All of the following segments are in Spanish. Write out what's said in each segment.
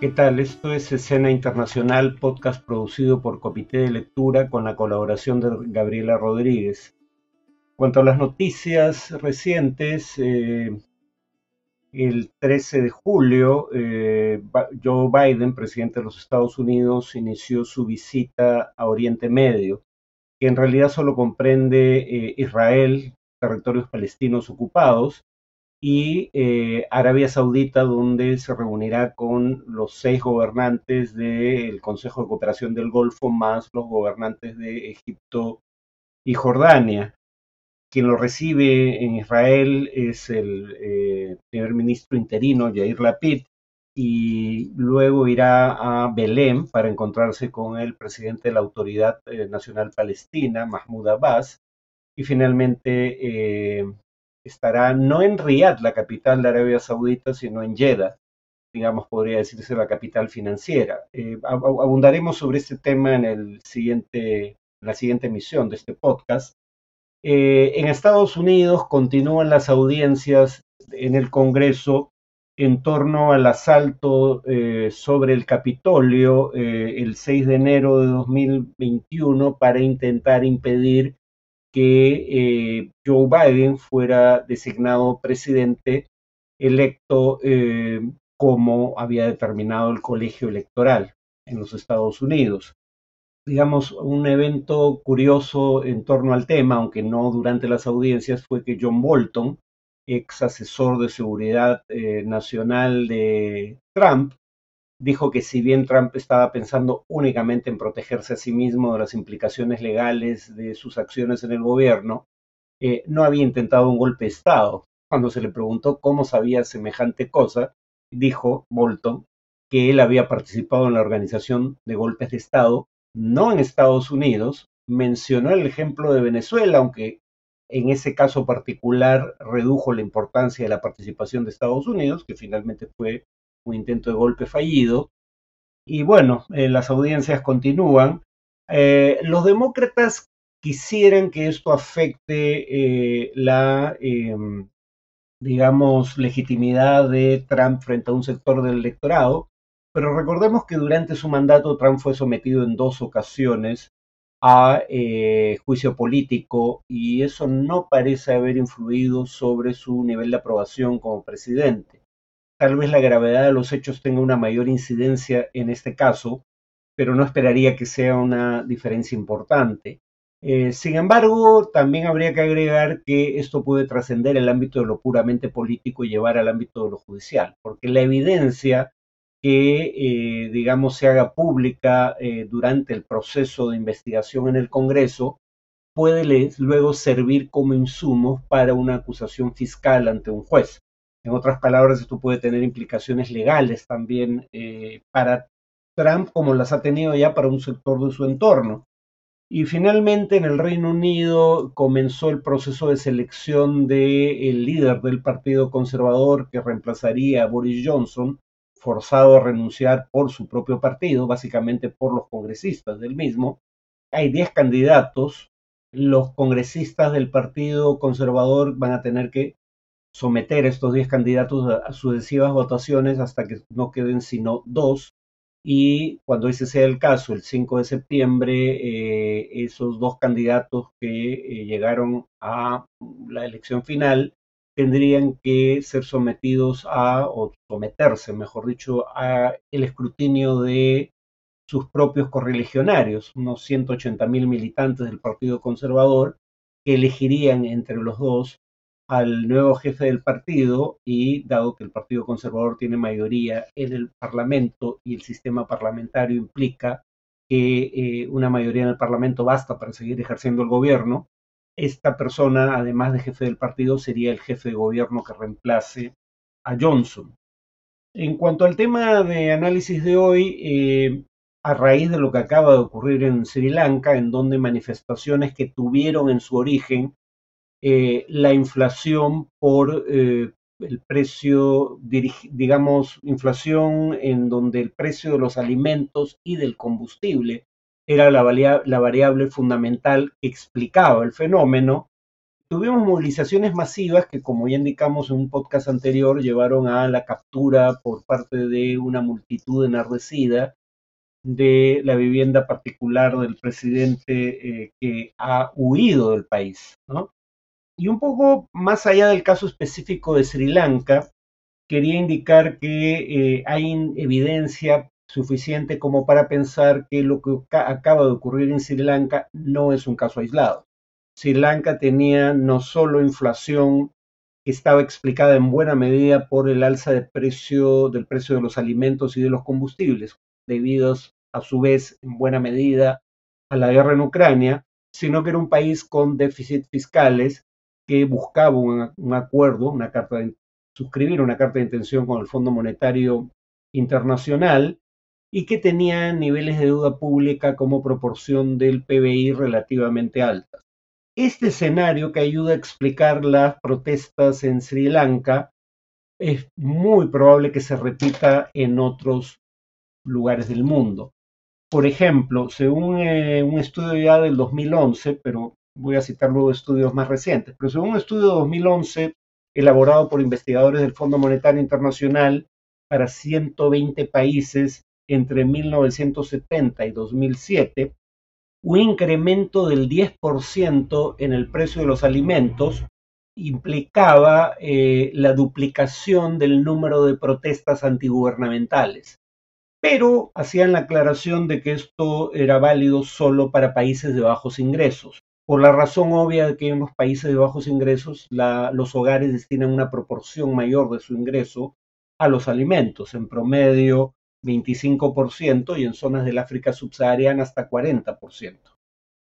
¿Qué tal? Esto es Escena Internacional, podcast producido por Comité de Lectura con la colaboración de Gabriela Rodríguez. Cuanto a las noticias recientes, eh, el 13 de julio, eh, Joe Biden, presidente de los Estados Unidos, inició su visita a Oriente Medio, que en realidad solo comprende eh, Israel, territorios palestinos ocupados, y eh, Arabia Saudita, donde se reunirá con los seis gobernantes del Consejo de Cooperación del Golfo, más los gobernantes de Egipto y Jordania. Quien lo recibe en Israel es el eh, primer ministro interino, Yair Lapid, y luego irá a Belém para encontrarse con el presidente de la Autoridad eh, Nacional Palestina, Mahmoud Abbas, y finalmente estará no en Riyadh, la capital de Arabia Saudita, sino en Jeddah, digamos, podría decirse la capital financiera. Eh, abundaremos sobre este tema en, el siguiente, la siguiente emisión de este podcast. Eh, en Estados Unidos continúan las audiencias en el Congreso en torno al asalto eh, sobre el Capitolio el 6 de enero de 2021 para intentar impedir que eh, Joe Biden fuera designado presidente electo eh, como había determinado el colegio electoral en los Estados Unidos. Digamos, un evento curioso en torno al tema, aunque no durante las audiencias, fue que John Bolton, ex asesor de seguridad eh, nacional de Trump, dijo que si bien Trump estaba pensando únicamente en protegerse a sí mismo de las implicaciones legales de sus acciones en el gobierno, eh, no había intentado un golpe de Estado. Cuando se le preguntó cómo sabía semejante cosa, dijo Bolton que él había participado en la organización de golpes de Estado, no en Estados Unidos, mencionó el ejemplo de Venezuela, aunque en ese caso particular redujo la importancia de la participación de Estados Unidos, que finalmente fue un intento de golpe fallido. Y bueno, eh, las audiencias continúan. Eh, los demócratas quisieran que esto afecte eh, la, em, digamos, legitimidad de Trump frente a un sector del electorado, pero recordemos que durante su mandato Trump fue sometido en dos ocasiones a juicio político y eso no parece haber influido sobre su nivel de aprobación como presidente. Tal vez la gravedad de los hechos tenga una mayor incidencia en este caso, pero no esperaría que sea una diferencia importante. Eh, sin embargo, también habría que agregar que esto puede trascender el ámbito de lo puramente político y llevar al ámbito de lo judicial, porque la evidencia que, eh, digamos, se haga pública eh, durante el proceso de investigación en el Congreso puede luego servir como insumo para una acusación fiscal ante un juez. En otras palabras, esto puede tener implicaciones legales también eh, para Trump, como las ha tenido ya para un sector de su entorno. Y finalmente en el Reino Unido comenzó el proceso de selección del líder del Partido Conservador que reemplazaría a Boris Johnson, forzado a renunciar por su propio partido, básicamente por los congresistas del mismo. Hay 10 candidatos. Los congresistas del Partido Conservador van a tener que someter estos 10 candidatos a, sucesivas votaciones hasta que no queden sino dos. Y cuando ese sea el caso, el 5 de septiembre, eh, esos dos candidatos que eh, llegaron a la elección final tendrían que ser sometidos a, o someterse, mejor dicho, a el escrutinio de sus propios correligionarios, unos 180 mil militantes del Partido Conservador, que elegirían entre los dos al nuevo jefe del partido y dado que el Partido Conservador tiene mayoría en el Parlamento y el sistema parlamentario implica que eh, una mayoría en el Parlamento basta para seguir ejerciendo el gobierno, esta persona, además de jefe del partido, sería el jefe de gobierno que reemplace a Johnson. En cuanto al tema de análisis de hoy, eh, a raíz de lo que acaba de ocurrir en Sri Lanka, en donde manifestaciones que tuvieron en su origen eh, la inflación por eh, el precio, digamos, inflación en donde el precio de los alimentos y del combustible era la, variable fundamental que explicaba el fenómeno. tuvimos movilizaciones masivas que, como ya indicamos en un podcast anterior, llevaron a la captura por parte de una multitud enardecida de la vivienda particular del presidente eh, que ha huido del país. Y un poco más allá del caso específico de Sri Lanka, quería indicar que eh, hay evidencia suficiente como para pensar que lo que acaba de ocurrir en Sri Lanka no es un caso aislado. Sri Lanka tenía no solo inflación que estaba explicada en buena medida por el alza de precio, del precio de los alimentos y de los combustibles, debidos a su vez en buena medida a la guerra en Ucrania, sino que era un país con déficit fiscales que buscaba un, acuerdo, una carta de, suscribir una carta de intención con el Fondo Monetario Internacional y que tenía niveles de deuda pública como proporción del PBI relativamente altas. Este escenario que ayuda a explicar las protestas en Sri Lanka es muy probable que se repita en otros lugares del mundo. Por ejemplo, según eh, un estudio ya del 2011, pero voy a citar luego estudios más recientes, pero según un estudio de 2011 elaborado por investigadores del Fondo Monetario Internacional para 120 países entre 1970 y 2007, un incremento del 10% en el precio de los alimentos implicaba eh, la duplicación del número de protestas antigubernamentales. Pero hacían la aclaración de que esto era válido solo para países de bajos ingresos, por la razón obvia de que en los países de bajos ingresos los hogares destinan una proporción mayor de su ingreso a los alimentos, en promedio 25% y en zonas del África subsahariana hasta 40%.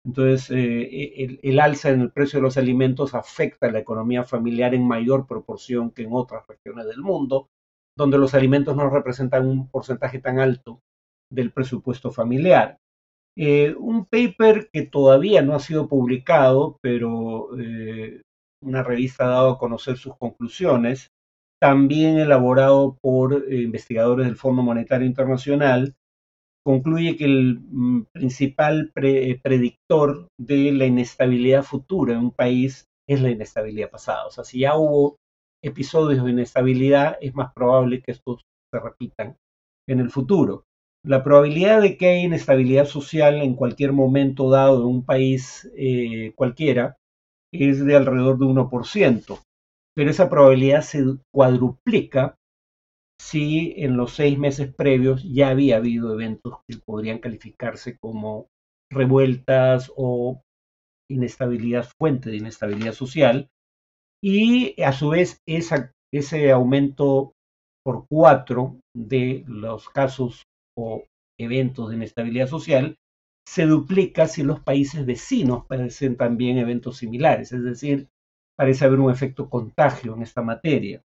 Entonces, eh, el, alza en el precio de los alimentos afecta a la economía familiar en mayor proporción que en otras regiones del mundo, donde los alimentos no representan un porcentaje tan alto del presupuesto familiar. Eh, un paper que todavía no ha sido publicado, pero eh, una revista ha dado a conocer sus conclusiones, también elaborado por eh, investigadores del Fondo Monetario Internacional, concluye que el mm, principal predictor de la inestabilidad futura en un país es la inestabilidad pasada. O sea, si ya hubo episodios de inestabilidad, es más probable que estos se repitan en el futuro. La probabilidad de que haya inestabilidad social en cualquier momento dado en un país eh, cualquiera es de alrededor de 1% pero esa probabilidad se cuadruplica si en los seis meses previos ya había habido eventos que podrían calificarse como revueltas o inestabilidad, fuente de inestabilidad social, y a su vez ese aumento por cuatro de los casos o eventos de inestabilidad social se duplica si los países vecinos padecen también eventos similares, es decir, parece haber un efecto contagio en esta materia.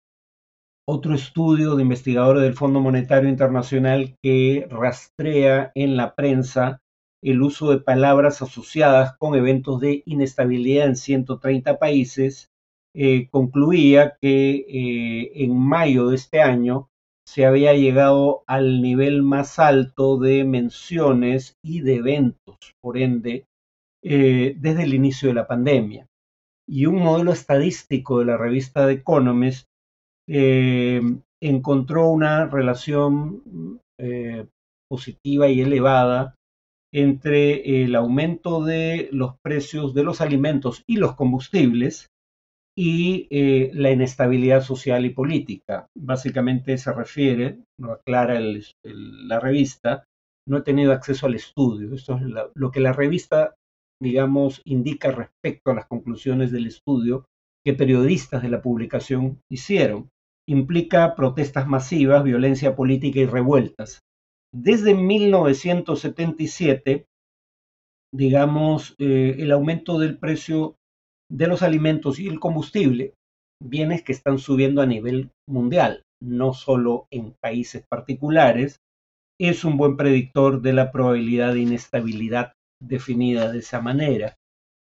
Otro estudio de investigadores del Fondo Monetario Internacional que rastrea en la prensa el uso de palabras asociadas con eventos de inestabilidad en 130 países, eh, concluía que eh, en mayo de este año se había llegado al nivel más alto de menciones y de eventos, por ende, eh, desde el inicio de la pandemia. Y un modelo estadístico de la revista The Economist eh, encontró una relación eh, positiva y elevada entre el aumento de los precios de los alimentos y los combustibles y eh, la inestabilidad social y política. Básicamente se refiere, lo aclara la revista, no he tenido acceso al estudio. Esto es lo que la revista digamos, indica respecto a las conclusiones del estudio que periodistas de la publicación hicieron. Implica protestas masivas, violencia política y revueltas. Desde 1977, digamos, eh, el aumento del precio de los alimentos y el combustible, bienes que están subiendo a nivel mundial, no solo en países particulares, es un buen predictor de la probabilidad de inestabilidad definida de esa manera.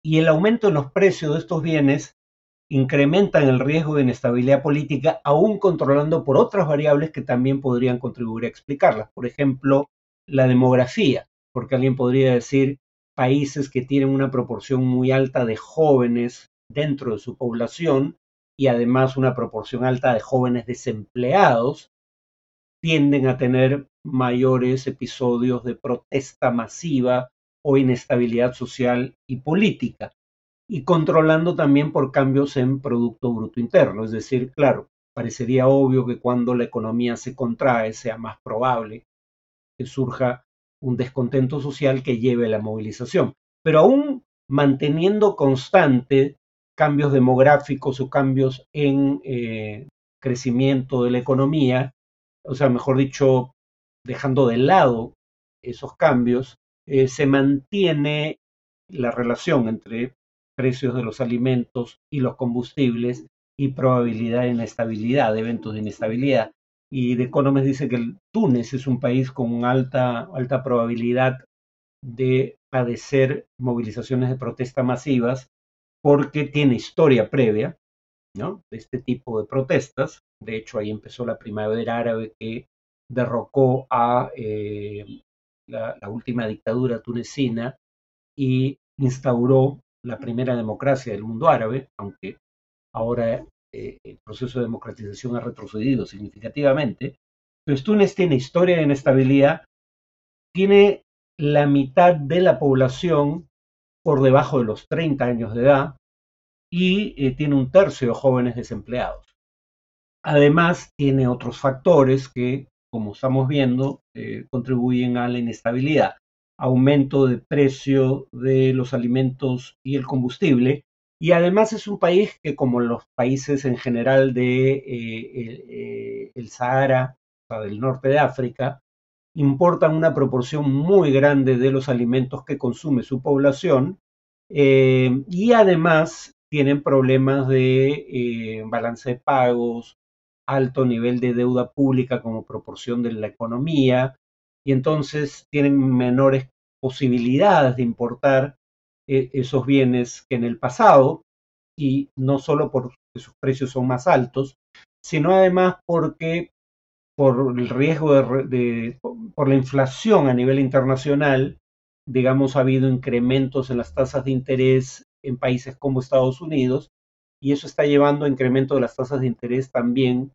Y el aumento en los precios de estos bienes incrementan el riesgo de inestabilidad política, aún controlando por otras variables que también podrían contribuir a explicarlas. Por ejemplo, la demografía, porque alguien podría decir países que tienen una proporción muy alta de jóvenes dentro de su población y además una proporción alta de jóvenes desempleados, tienden a tener mayores episodios de protesta masiva o inestabilidad social y política, y controlando también por cambios en Producto Bruto Interno. Es decir, claro, parecería obvio que cuando la economía se contrae sea más probable que surja un descontento social que lleve a la movilización. Pero aún manteniendo constante cambios demográficos o cambios en eh, crecimiento de la economía, o sea, mejor dicho, dejando de lado esos cambios, eh, se mantiene la relación entre precios de los alimentos y los combustibles y probabilidad de inestabilidad, de eventos de inestabilidad. Y The Economist dice que Túnez es un país con alta, alta probabilidad de padecer movilizaciones de protesta masivas porque tiene historia previa de este tipo de protestas. De hecho, ahí empezó la primavera árabe que derrocó a eh, la, última dictadura tunecina y instauró la primera democracia del mundo árabe, aunque ahora eh, el proceso de democratización ha retrocedido significativamente. Entonces Túnez tiene historia de inestabilidad, tiene la mitad de la población por debajo de los 30 años de edad y eh, tiene un tercio de jóvenes desempleados. Además, tiene otros factores que como estamos viendo, eh, contribuyen a la inestabilidad. Aumento de precio de los alimentos y el combustible. Y además es un país que, como los países en general de eh, eh, el, Sahara, o sea, del norte de África, importan una proporción muy grande de los alimentos que consume su población y además tienen problemas de balance de pagos, alto nivel de deuda pública como proporción de la economía y entonces tienen menores posibilidades de importar eh, esos bienes que en el pasado y no solo porque sus precios son más altos, sino además porque por el riesgo de, por la inflación a nivel internacional, digamos, ha habido incrementos en las tasas de interés en países como Estados Unidos y eso está llevando a incremento de las tasas de interés también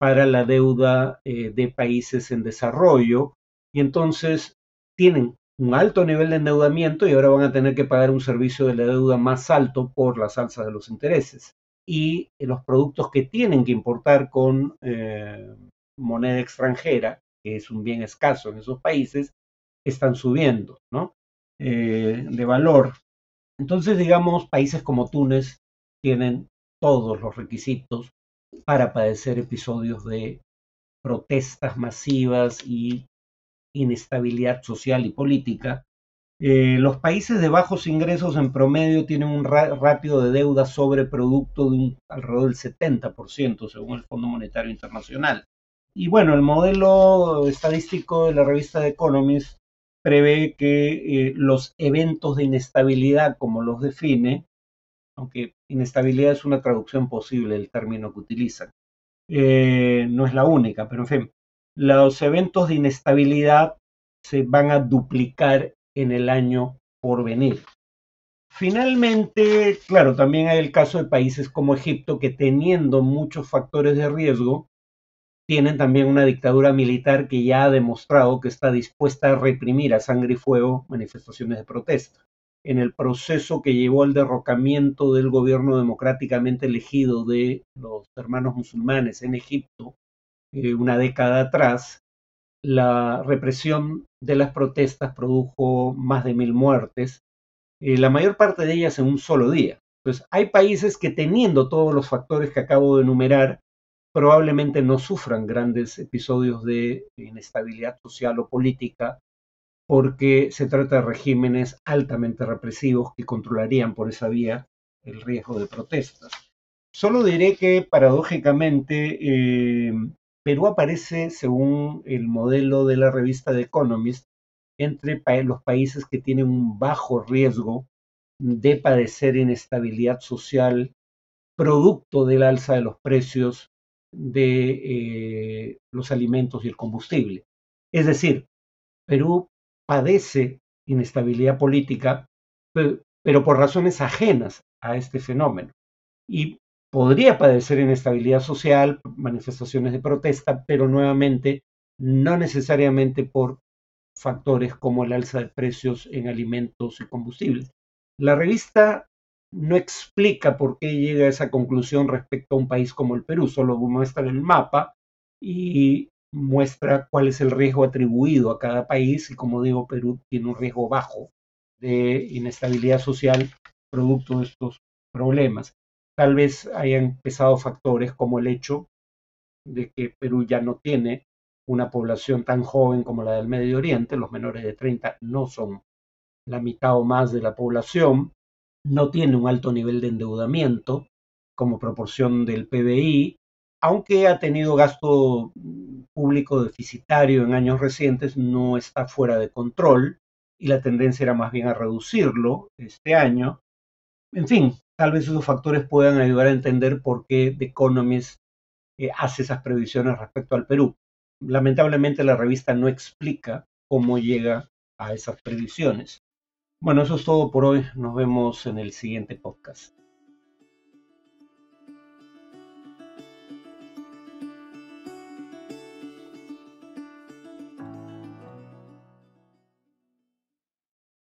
para la deuda eh, de países en desarrollo. Y entonces tienen un alto nivel de endeudamiento y ahora van a tener que pagar un servicio de la deuda más alto por la salsa de los intereses. Y los productos que tienen que importar con eh, moneda extranjera, que es un bien escaso en esos países, están subiendo ¿no? Eh, de valor. Entonces, digamos, países como Túnez tienen todos los requisitos para padecer episodios de protestas masivas y inestabilidad social y política. Eh, los países de bajos ingresos en promedio tienen un ratio de deuda sobre producto de alrededor del 70%, según el Fondo Monetario Internacional. Y bueno, el modelo estadístico de la revista The Economist prevé que eh, los eventos de inestabilidad, como los define, aunque inestabilidad es una traducción posible del término que utilizan. Eh, no es la única, pero en fin, los eventos de inestabilidad se van a duplicar en el año por venir. Finalmente, claro, también hay el caso de países como Egipto que teniendo muchos factores de riesgo, tienen también una dictadura militar que ya ha demostrado que está dispuesta a reprimir a sangre y fuego manifestaciones de protesta en el proceso que llevó al derrocamiento del gobierno democráticamente elegido de los hermanos musulmanes en Egipto eh, una década atrás, la represión de las protestas produjo más de mil muertes, eh, la mayor parte de ellas en un solo día. Entonces, hay países que teniendo todos los factores que acabo de enumerar, probablemente no sufran grandes episodios de inestabilidad social o política porque se trata de regímenes altamente represivos que controlarían por esa vía el riesgo de protestas. Solo diré que paradójicamente eh, Perú aparece, según el modelo de la revista The Economist, entre los países que tienen un bajo riesgo de padecer inestabilidad social producto del alza de los precios de eh, los alimentos y el combustible. Es decir, Perú padece inestabilidad política, pero por razones ajenas a este fenómeno. Y podría padecer inestabilidad social, manifestaciones de protesta, pero nuevamente no necesariamente por factores como el alza de precios en alimentos y combustibles. La revista no explica por qué llega a esa conclusión respecto a un país como el Perú, solo muestra el mapa y muestra cuál es el riesgo atribuido a cada país y como digo, Perú tiene un riesgo bajo de inestabilidad social producto de estos problemas. Tal vez hayan empezado factores como el hecho de que Perú ya no tiene una población tan joven como la del Medio Oriente, los menores de 30 no son la mitad o más de la población, no tiene un alto nivel de endeudamiento como proporción del PBI, aunque ha tenido gasto público deficitario en años recientes, no está fuera de control y la tendencia era más bien a reducirlo este año. En fin, tal vez esos factores puedan ayudar a entender por qué The Economist eh, hace esas previsiones respecto al Perú. Lamentablemente la revista no explica cómo llega a esas previsiones. Bueno, eso es todo por hoy. Nos vemos en el siguiente podcast.